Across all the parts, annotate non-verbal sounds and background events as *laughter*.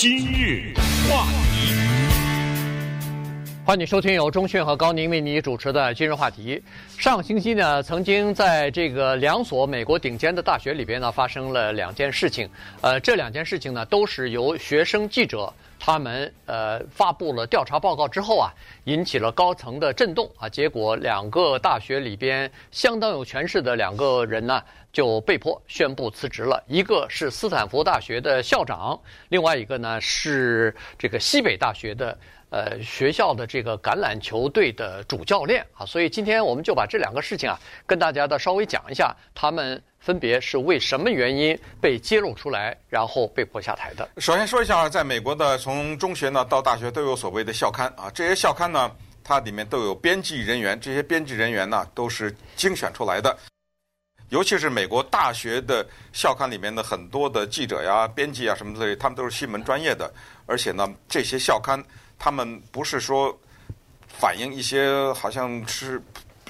今日话题，欢迎收听由中讯和高宁为你主持的今日话题。上星期呢，曾经在这个两所美国顶尖的大学里边呢，发生了两件事情。呃，这两件事情呢，都是由学生记者。他们呃发布了调查报告之后啊，引起了高层的震动啊。结果两个大学里边相当有权势的两个人呢，就被迫宣布辞职了。一个是斯坦福大学的校长，另外一个呢是这个西北大学的呃学校的这个橄榄球队的主教练啊。所以今天我们就把这两个事情啊，跟大家的稍微讲一下他们。分别是为什么原因被揭露出来，然后被迫下台的？首先说一下，在美国的从中学呢到大学都有所谓的校刊啊，这些校刊呢，它里面都有编辑人员，这些编辑人员呢都是精选出来的。尤其是美国大学的校刊里面的很多的记者呀、编辑啊什么之类，他们都是新闻专业的，而且呢，这些校刊他们不是说反映一些好像是。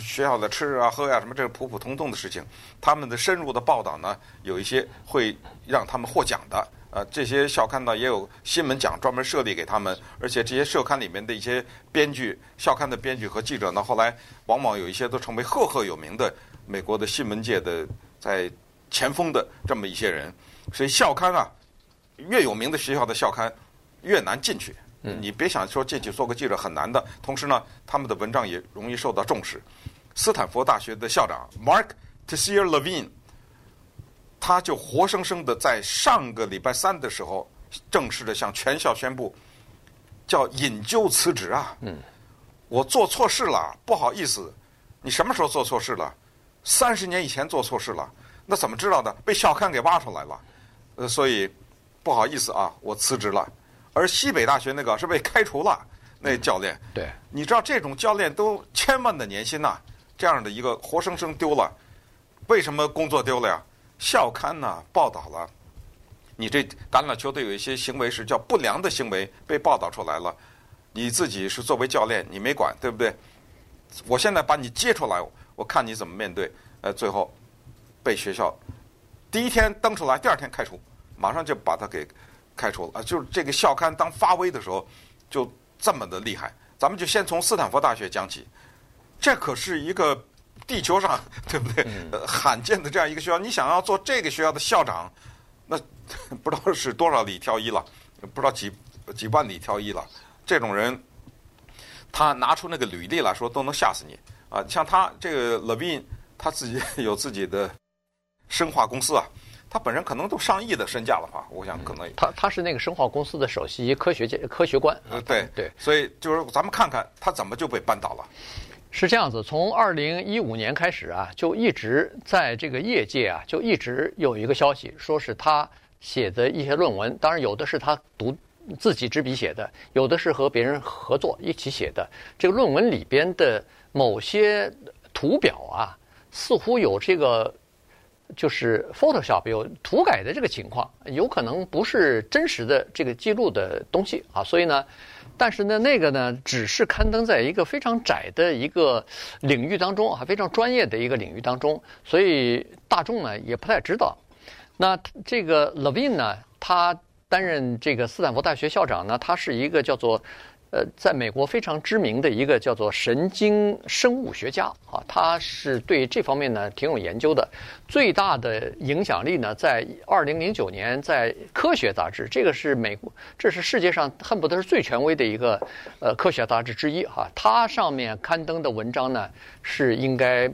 学校的吃啊、喝呀、啊、什么，这是普普通通的事情。他们的深入的报道呢，有一些会让他们获奖的。呃，这些校刊呢也有新闻奖专门设立给他们，而且这些社刊里面的一些编剧、校刊的编剧和记者呢，后来往往有一些都成为赫赫有名的美国的新闻界的在前锋的这么一些人。所以校刊啊，越有名的学校的校刊越难进去。你别想说进去做个记者很难的，同时呢，他们的文章也容易受到重视。斯坦福大学的校长 Mark Tessier Levine，他就活生生的在上个礼拜三的时候，正式的向全校宣布，叫引咎辞职啊。嗯，我做错事了，不好意思。你什么时候做错事了？三十年以前做错事了，那怎么知道的？被校刊给挖出来了。呃，所以不好意思啊，我辞职了。而西北大学那个是被开除了，那教练，对，你知道这种教练都千万的年薪呐，这样的一个活生生丢了，为什么工作丢了呀？校刊呢报道了，你这橄榄球队有一些行为是叫不良的行为被报道出来了，你自己是作为教练你没管对不对？我现在把你接出来，我看你怎么面对。呃，最后被学校第一天登出来，第二天开除，马上就把他给。开除了啊！就是这个校刊当发威的时候，就这么的厉害。咱们就先从斯坦福大学讲起，这可是一个地球上对不对？呃，罕见的这样一个学校，你想要做这个学校的校长，那不知道是多少里挑一了，不知道几几万里挑一了。这种人，他拿出那个履历来说，都能吓死你啊！像他这个 Levine，他自己 *laughs* 有自己的生化公司啊。他本人可能都上亿的身价了吧？我想可能、嗯、他他是那个生化公司的首席科学家科学官。呃，对对，所以就是咱们看看他怎么就被扳倒了。是这样子，从二零一五年开始啊，就一直在这个业界啊，就一直有一个消息，说是他写的一些论文，当然有的是他独自己执笔写的，有的是和别人合作一起写的。这个论文里边的某些图表啊，似乎有这个。就是 Photoshop 有涂改的这个情况，有可能不是真实的这个记录的东西啊，所以呢，但是呢，那个呢，只是刊登在一个非常窄的一个领域当中啊，非常专业的一个领域当中，所以大众呢也不太知道。那这个 Levin 呢，他担任这个斯坦福大学校长呢，他是一个叫做。呃，在美国非常知名的一个叫做神经生物学家啊，他是对这方面呢挺有研究的。最大的影响力呢，在二零零九年在《科学》杂志，这个是美国，这是世界上恨不得是最权威的一个呃科学杂志之一哈。它上面刊登的文章呢，是应该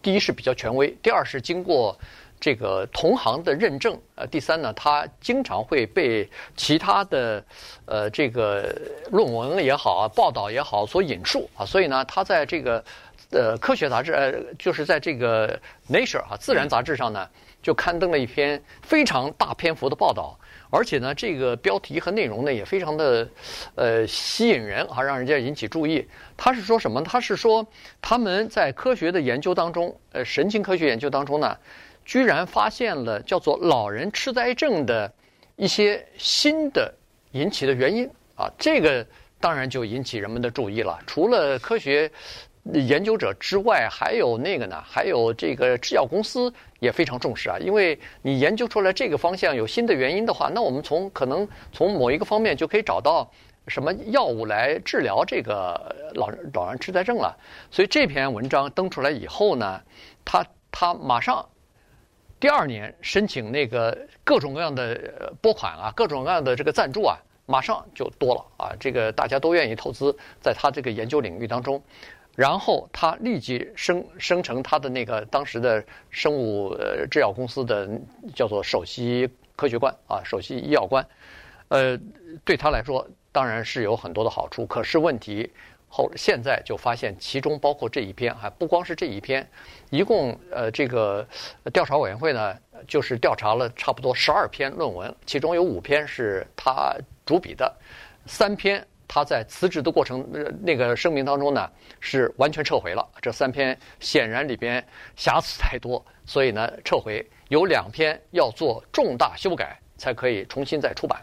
第一是比较权威，第二是经过。这个同行的认证，呃，第三呢，他经常会被其他的，呃，这个论文也好啊，报道也好所引述啊，所以呢，他在这个呃科学杂志，呃，就是在这个 Nature 啊自然杂志上呢，就刊登了一篇非常大篇幅的报道，而且呢，这个标题和内容呢也非常的呃吸引人啊，让人家引起注意。他是说什么？他是说他们在科学的研究当中，呃，神经科学研究当中呢。居然发现了叫做老人痴呆症的一些新的引起的原因啊，这个当然就引起人们的注意了。除了科学研究者之外，还有那个呢，还有这个制药公司也非常重视啊，因为你研究出来这个方向有新的原因的话，那我们从可能从某一个方面就可以找到什么药物来治疗这个老老人痴呆症了。所以这篇文章登出来以后呢，他他马上第二年申请那个各种各样的拨款啊，各种各样的这个赞助啊。马上就多了啊！这个大家都愿意投资在他这个研究领域当中，然后他立即生生成他的那个当时的生物制药公司的叫做首席科学官啊，首席医药官，呃，对他来说当然是有很多的好处。可是问题后现在就发现，其中包括这一篇，还不光是这一篇，一共呃这个调查委员会呢，就是调查了差不多十二篇论文，其中有五篇是他。主笔的三篇，他在辞职的过程呃那个声明当中呢，是完全撤回了。这三篇显然里边瑕疵太多，所以呢撤回。有两篇要做重大修改才可以重新再出版，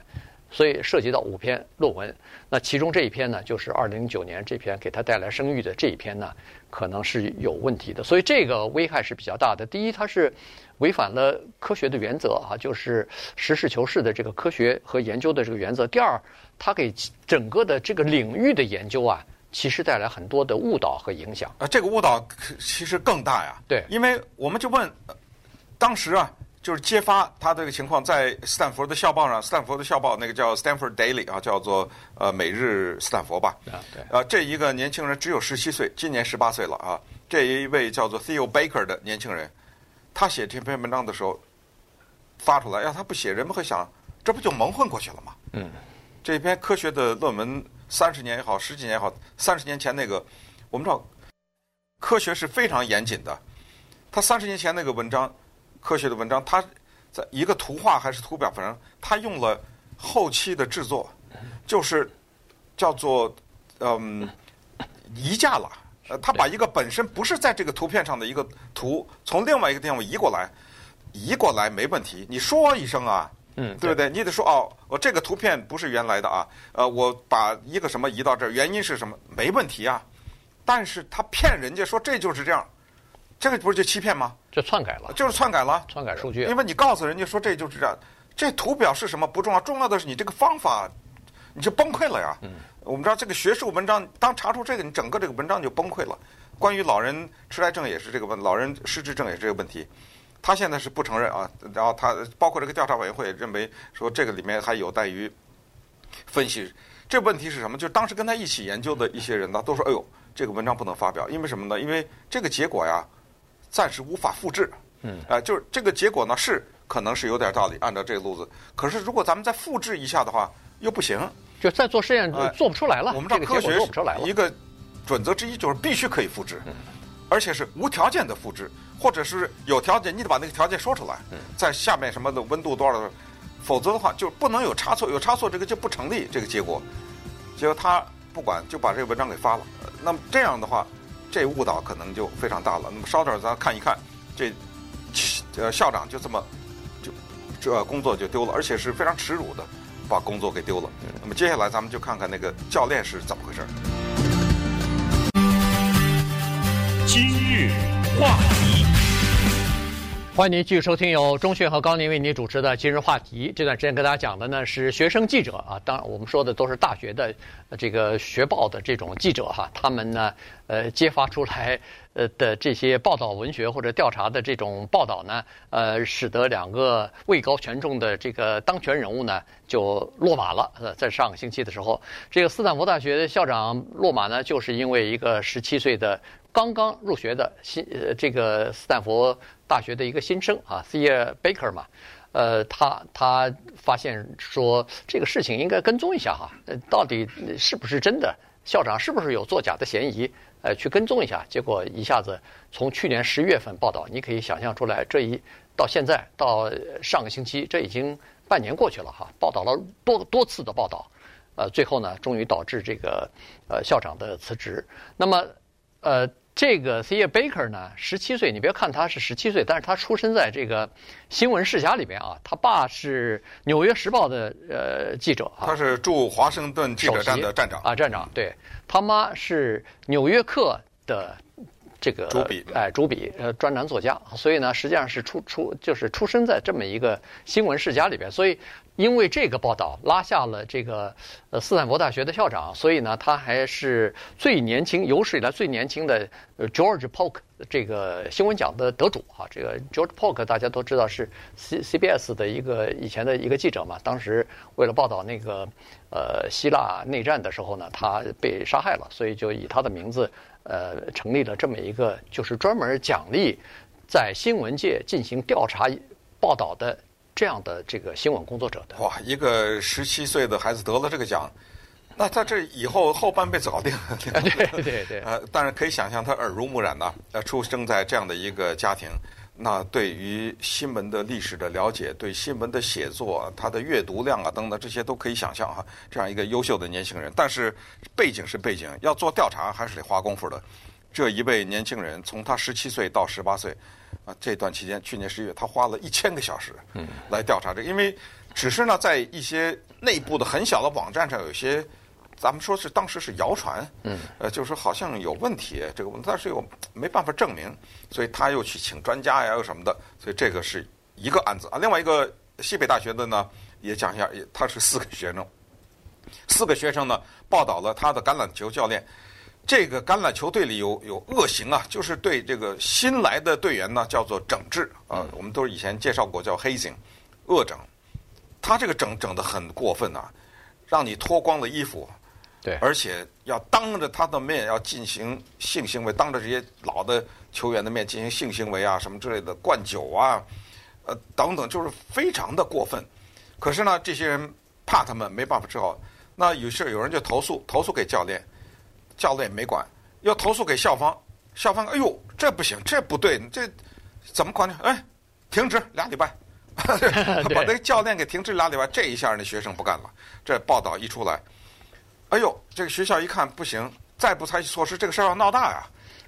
所以涉及到五篇论文。那其中这一篇呢，就是二零零九年这篇给他带来声誉的这一篇呢，可能是有问题的。所以这个危害是比较大的。第一，它是。违反了科学的原则啊，就是实事求是的这个科学和研究的这个原则。第二，它给整个的这个领域的研究啊，其实带来很多的误导和影响。啊，这个误导其实更大呀。对，因为我们就问，当时啊，就是揭发他这个情况，在斯坦福的校报上，斯坦福的校报那个叫 Stanford Daily 啊，叫做呃每日斯坦福吧。啊，对。呃，这一个年轻人只有十七岁，今年十八岁了啊。这一位叫做 Theo Baker 的年轻人。他写这篇文章的时候发出来，要他不写，人们会想，这不就蒙混过去了吗？嗯，这篇科学的论文，三十年也好，十几年也好，三十年前那个，我们知道，科学是非常严谨的。他三十年前那个文章，科学的文章，它在一个图画还是图表，反正他用了后期的制作，就是叫做嗯移架了。呃，他把一个本身不是在这个图片上的一个图，从另外一个地方移过来，移过来没问题。你说一声啊，嗯，对不对？你得说哦，我这个图片不是原来的啊，呃，我把一个什么移到这儿，原因是什么？没问题啊。但是他骗人家说这就是这样，这个不是就欺骗吗？就篡改了，就是篡改了，篡改数据。因为你告诉人家说这就是这样，这图表是什么不重要，重要的是你这个方法，你就崩溃了呀。嗯。我们知道这个学术文章，当查出这个，你整个这个文章就崩溃了。关于老人痴呆症也是这个问，老人失智症也是这个问题。他现在是不承认啊，然后他包括这个调查委员会认为说这个里面还有待于分析。这问题是什么？就是当时跟他一起研究的一些人呢，都说：“哎呦，这个文章不能发表，因为什么呢？因为这个结果呀，暂时无法复制。”嗯，啊，就是这个结果呢是可能是有点道理，按照这个路子。可是如果咱们再复制一下的话，又不行。就再做实验做不出来了。我们知道科学一个准则之一就是必须可以复制，而且是无条件的复制，或者是有条件，你得把那个条件说出来，在下面什么的温度多少的，否则的话就不能有差错，有差错这个就不成立这个结果。结果他不管就把这个文章给发了，那么这样的话，这误导可能就非常大了。那么稍等咱看一看，这呃校长就这么就这工作就丢了，而且是非常耻辱的。把工作给丢了。那么接下来咱们就看看那个教练是怎么回事。今日话题，欢迎您继续收听由钟迅和高宁为您主持的《今日话题》。这段时间跟大家讲的呢是学生记者啊，当然我们说的都是大学的这个学报的这种记者哈，他们呢呃揭发出来。呃的这些报道文学或者调查的这种报道呢，呃，使得两个位高权重的这个当权人物呢就落马了。呃，在上个星期的时候，这个斯坦福大学校长落马呢，就是因为一个十七岁的刚刚入学的新呃这个斯坦福大学的一个新生啊，Thea Baker 嘛，呃，他他发现说这个事情应该跟踪一下哈，呃，到底是不是真的？校长是不是有作假的嫌疑？呃，去跟踪一下，结果一下子从去年十一月份报道，你可以想象出来，这一到现在到上个星期，这已经半年过去了哈，报道了多多次的报道，呃，最后呢，终于导致这个呃校长的辞职。那么，呃，这个 Thea Baker 呢，十七岁，你别看他是十七岁，但是他出生在这个新闻世家里边啊，他爸是《纽约时报》的呃记者啊，他是驻华盛顿记者站的站长啊，站长对。他妈是《纽约客》的这个主笔，哎，主笔呃专栏作家，所以呢，实际上是出出就是出生在这么一个新闻世家里边，所以。因为这个报道拉下了这个呃斯坦福大学的校长，所以呢，他还是最年轻有史以来最年轻的呃 George Polk 这个新闻奖的得主啊。这个 George Polk 大家都知道是 C CBS 的一个以前的一个记者嘛，当时为了报道那个呃希腊内战的时候呢，他被杀害了，所以就以他的名字呃成立了这么一个就是专门奖励在新闻界进行调查报道的。这样的这个新闻工作者的哇，一个十七岁的孩子得了这个奖，那他这以后后半辈子搞定了。对 *laughs* 对对。呃，但是可以想象他耳濡目染的，呃，出生在这样的一个家庭，那对于新闻的历史的了解，对新闻的写作，他的阅读量啊等等这些都可以想象哈。这样一个优秀的年轻人，但是背景是背景，要做调查还是得花功夫的。这一位年轻人从他十七岁到十八岁。啊，这段期间，去年十一月，他花了一千个小时，嗯，来调查这个，因为只是呢，在一些内部的很小的网站上，有些咱们说是当时是谣传，嗯，呃，就是说好像有问题，这个问题，但是又没办法证明，所以他又去请专家呀，又什么的，所以这个是一个案子啊。另外一个西北大学的呢，也讲一下，也他是四个学生，四个学生呢报道了他的橄榄球教练。这个橄榄球队里有有恶行啊，就是对这个新来的队员呢叫做整治啊，我们都是以前介绍过叫 hazing，恶整。他这个整整的很过分啊，让你脱光了衣服，对，而且要当着他的面要进行性行为，当着这些老的球员的面进行性行为啊，什么之类的，灌酒啊，呃等等，就是非常的过分。可是呢，这些人怕他们没办法治好，那有事有人就投诉，投诉给教练。教练没管，要投诉给校方。校方，哎呦，这不行，这不对，这怎么管呢？哎，停职俩礼拜，*laughs* *laughs* 把这个教练给停职俩礼拜。这一下，那学生不干了。这报道一出来，哎呦，这个学校一看不行，再不采取措施，这个事儿要闹大呀。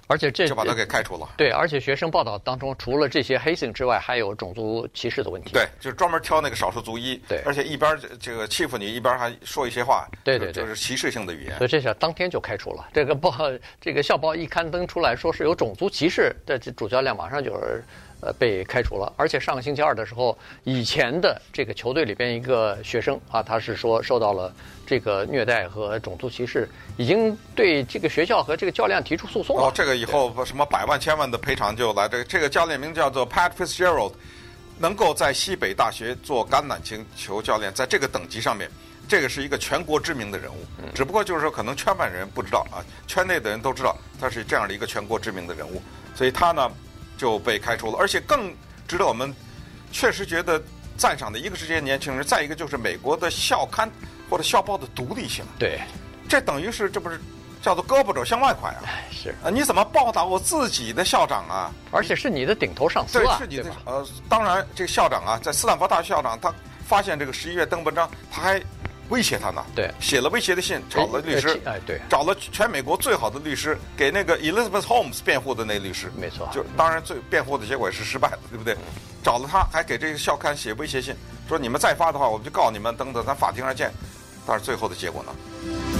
而且这就把他给开除了。对，而且学生报道当中，除了这些 hazing 之外，还有种族歧视的问题。对，就是专门挑那个少数族裔。对，而且一边这个欺负你，一边还说一些话。对对对，就是歧视性的语言。所以这下当天就开除了。这个报，这个校报一刊登出来说是有种族歧视，这主教练马上就是。呃，被开除了，而且上个星期二的时候，以前的这个球队里边一个学生啊，他是说受到了这个虐待和种族歧视，已经对这个学校和这个教练提出诉讼了。哦，这个以后什么百万千万的赔偿就来。这个这个教练名叫做 Pat Fitzgerald，能够在西北大学做橄榄球教练，在这个等级上面，这个是一个全国知名的人物。只不过就是说，可能圈外人不知道啊，圈内的人都知道他是这样的一个全国知名的人物，所以他呢。就被开除了，而且更值得我们确实觉得赞赏的一个是这些年轻人，再一个就是美国的校刊或者校报的独立性。对，这等于是这不是叫做胳膊肘向外拐啊？是啊，你怎么报道我自己的校长啊？而且是你的顶头上司啊？对，是你的。呃，当然，这个校长啊，在斯坦福大学校长，他发现这个十一月登文章，他还。威胁他呢？对，写了威胁的信，找了律师，哎，对，找了全美国最好的律师，给那个 Elizabeth Holmes 辩护的那律师，没错，就当然最辩护的结果也是失败的，对不对？找了他，还给这个校刊写威胁信，说你们再发的话，我们就告你们，等等，咱法庭上见。但是最后的结果呢？